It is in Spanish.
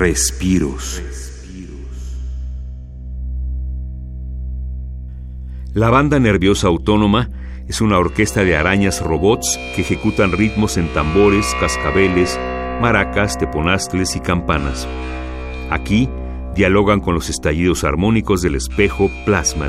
Respiros. La banda nerviosa autónoma es una orquesta de arañas robots que ejecutan ritmos en tambores, cascabeles, maracas, teponastles y campanas. Aquí dialogan con los estallidos armónicos del espejo plasma.